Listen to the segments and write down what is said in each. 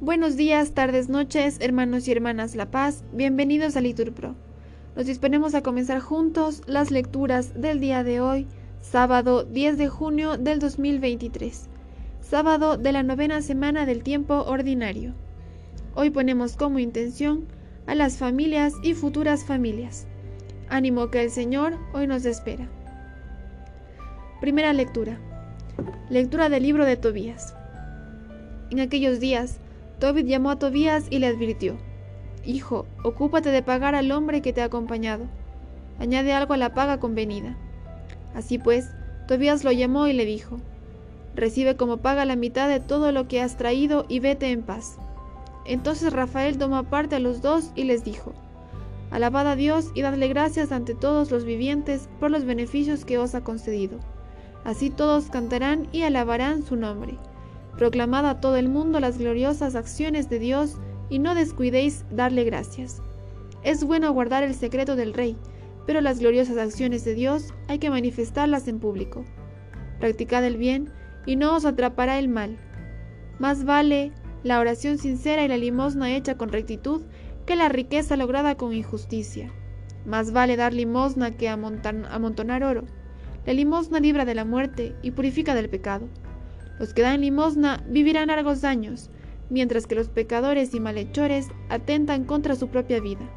Buenos días, tardes, noches, hermanos y hermanas La Paz, bienvenidos a Liturpro. Nos disponemos a comenzar juntos las lecturas del día de hoy, sábado 10 de junio del 2023, sábado de la novena semana del tiempo ordinario. Hoy ponemos como intención a las familias y futuras familias. Ánimo que el Señor hoy nos espera. Primera lectura. Lectura del libro de Tobías. En aquellos días, Tobit llamó a Tobías y le advirtió, Hijo, ocúpate de pagar al hombre que te ha acompañado. Añade algo a la paga convenida. Así pues, Tobías lo llamó y le dijo, Recibe como paga la mitad de todo lo que has traído y vete en paz. Entonces Rafael tomó aparte a los dos y les dijo, Alabad a Dios y dadle gracias ante todos los vivientes por los beneficios que os ha concedido. Así todos cantarán y alabarán su nombre. Proclamad a todo el mundo las gloriosas acciones de Dios y no descuidéis darle gracias. Es bueno guardar el secreto del rey, pero las gloriosas acciones de Dios hay que manifestarlas en público. Practicad el bien y no os atrapará el mal. Más vale la oración sincera y la limosna hecha con rectitud que la riqueza lograda con injusticia. Más vale dar limosna que amontonar oro. La limosna libra de la muerte y purifica del pecado. Los que dan limosna vivirán largos años, mientras que los pecadores y malhechores atentan contra su propia vida.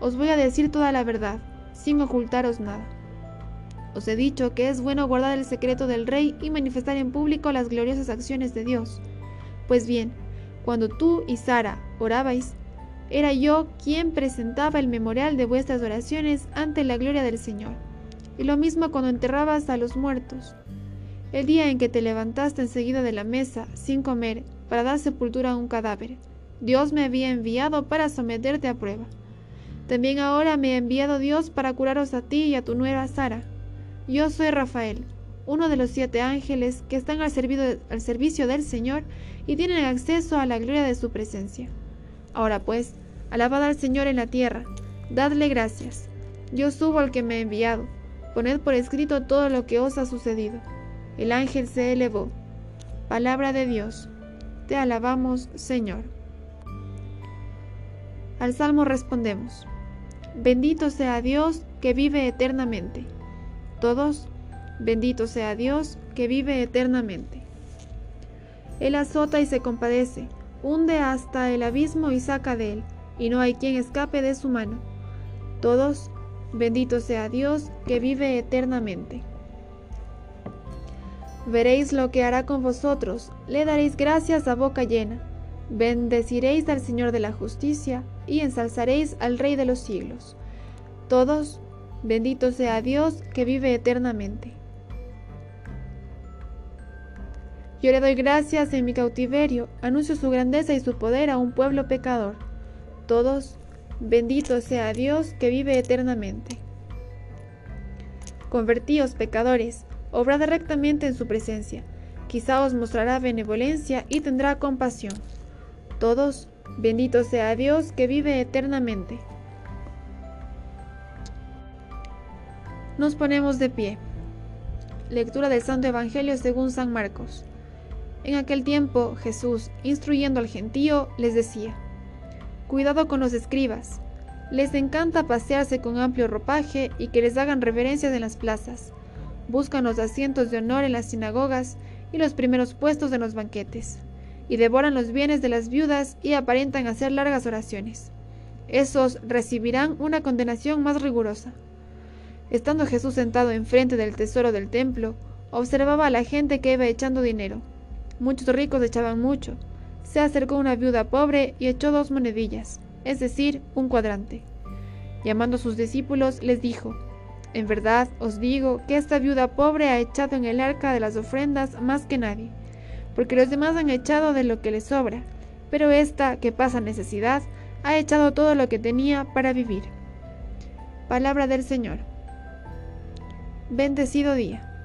Os voy a decir toda la verdad, sin ocultaros nada. Os he dicho que es bueno guardar el secreto del rey y manifestar en público las gloriosas acciones de Dios. Pues bien, cuando tú y Sara orabais, era yo quien presentaba el memorial de vuestras oraciones ante la gloria del Señor. Y lo mismo cuando enterrabas a los muertos. El día en que te levantaste enseguida de la mesa, sin comer, para dar sepultura a un cadáver, Dios me había enviado para someterte a prueba. También ahora me ha enviado Dios para curaros a ti y a tu nuera Sara. Yo soy Rafael, uno de los siete ángeles que están al, servicio del Señor y tienen acceso a la gloria de su presencia. Ahora pues, alabad al Señor en la tierra, dadle gracias. Yo subo al que me ha enviado. Poned por escrito todo lo que os ha sucedido. El ángel se elevó. Palabra de Dios. Te alabamos, Señor. Al salmo respondemos. Bendito sea Dios que vive eternamente. Todos, bendito sea Dios que vive eternamente. Él azota y se compadece, hunde hasta el abismo y saca de él, y no hay quien escape de su mano. Todos, bendito sea Dios que vive eternamente. Veréis lo que hará con vosotros, le daréis gracias a boca llena, bendeciréis al Señor de la justicia y ensalzaréis al Rey de los siglos. Todos, bendito sea Dios que vive eternamente. Yo le doy gracias en mi cautiverio, anuncio su grandeza y su poder a un pueblo pecador. Todos, bendito sea Dios que vive eternamente. Convertíos pecadores, obrad rectamente en su presencia. Quizá os mostrará benevolencia y tendrá compasión. Todos, bendito sea Dios que vive eternamente. Nos ponemos de pie. Lectura del Santo Evangelio según San Marcos. En aquel tiempo Jesús, instruyendo al gentío, les decía, Cuidado con los escribas. Les encanta pasearse con amplio ropaje y que les hagan reverencias en las plazas buscan los asientos de honor en las sinagogas y los primeros puestos en los banquetes, y devoran los bienes de las viudas y aparentan hacer largas oraciones. Esos recibirán una condenación más rigurosa. Estando Jesús sentado enfrente del tesoro del templo, observaba a la gente que iba echando dinero. Muchos ricos echaban mucho. Se acercó una viuda pobre y echó dos monedillas, es decir, un cuadrante. Llamando a sus discípulos, les dijo, en verdad os digo que esta viuda pobre ha echado en el arca de las ofrendas más que nadie, porque los demás han echado de lo que les sobra, pero esta, que pasa necesidad, ha echado todo lo que tenía para vivir. Palabra del Señor. Bendecido día.